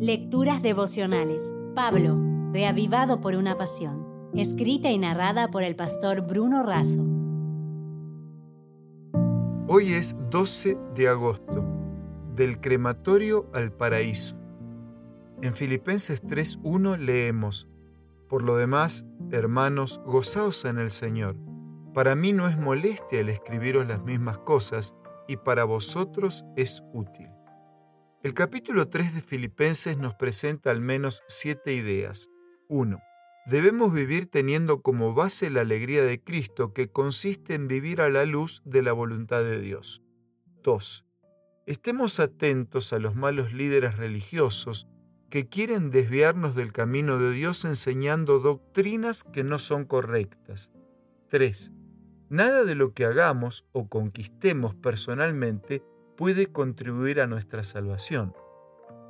Lecturas devocionales. Pablo, reavivado por una pasión. Escrita y narrada por el pastor Bruno Razo. Hoy es 12 de agosto, del crematorio al paraíso. En Filipenses 3.1 leemos, Por lo demás, hermanos, gozaos en el Señor. Para mí no es molestia el escribiros las mismas cosas, y para vosotros es útil. El capítulo 3 de Filipenses nos presenta al menos siete ideas. 1. Debemos vivir teniendo como base la alegría de Cristo que consiste en vivir a la luz de la voluntad de Dios. 2. Estemos atentos a los malos líderes religiosos que quieren desviarnos del camino de Dios enseñando doctrinas que no son correctas. 3. Nada de lo que hagamos o conquistemos personalmente puede contribuir a nuestra salvación.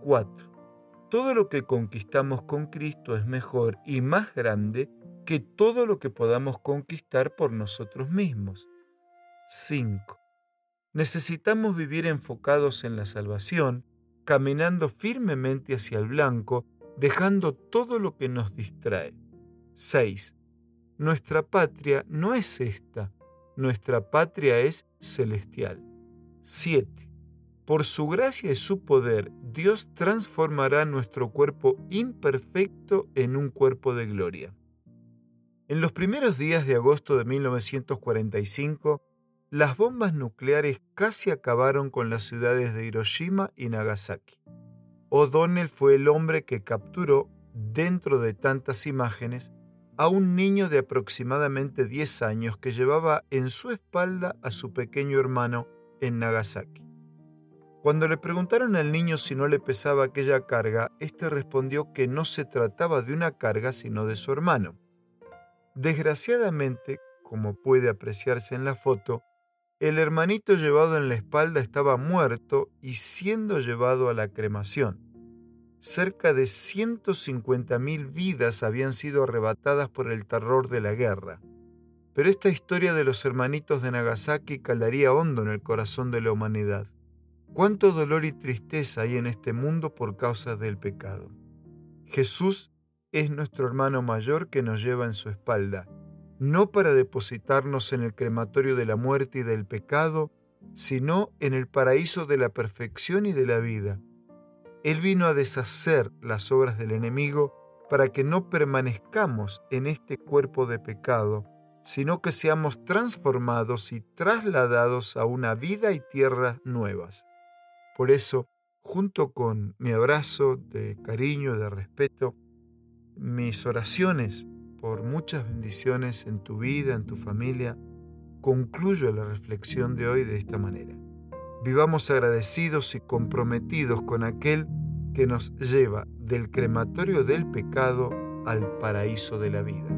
4. Todo lo que conquistamos con Cristo es mejor y más grande que todo lo que podamos conquistar por nosotros mismos. 5. Necesitamos vivir enfocados en la salvación, caminando firmemente hacia el blanco, dejando todo lo que nos distrae. 6. Nuestra patria no es esta, nuestra patria es celestial. 7. Por su gracia y su poder, Dios transformará nuestro cuerpo imperfecto en un cuerpo de gloria. En los primeros días de agosto de 1945, las bombas nucleares casi acabaron con las ciudades de Hiroshima y Nagasaki. O'Donnell fue el hombre que capturó, dentro de tantas imágenes, a un niño de aproximadamente 10 años que llevaba en su espalda a su pequeño hermano en Nagasaki. Cuando le preguntaron al niño si no le pesaba aquella carga, éste respondió que no se trataba de una carga sino de su hermano. Desgraciadamente, como puede apreciarse en la foto, el hermanito llevado en la espalda estaba muerto y siendo llevado a la cremación. Cerca de 150.000 vidas habían sido arrebatadas por el terror de la guerra. Pero esta historia de los hermanitos de Nagasaki calaría hondo en el corazón de la humanidad. Cuánto dolor y tristeza hay en este mundo por causa del pecado. Jesús es nuestro hermano mayor que nos lleva en su espalda, no para depositarnos en el crematorio de la muerte y del pecado, sino en el paraíso de la perfección y de la vida. Él vino a deshacer las obras del enemigo para que no permanezcamos en este cuerpo de pecado, sino que seamos transformados y trasladados a una vida y tierras nuevas. Por eso, junto con mi abrazo de cariño, de respeto, mis oraciones por muchas bendiciones en tu vida, en tu familia, concluyo la reflexión de hoy de esta manera. Vivamos agradecidos y comprometidos con aquel que nos lleva del crematorio del pecado al paraíso de la vida.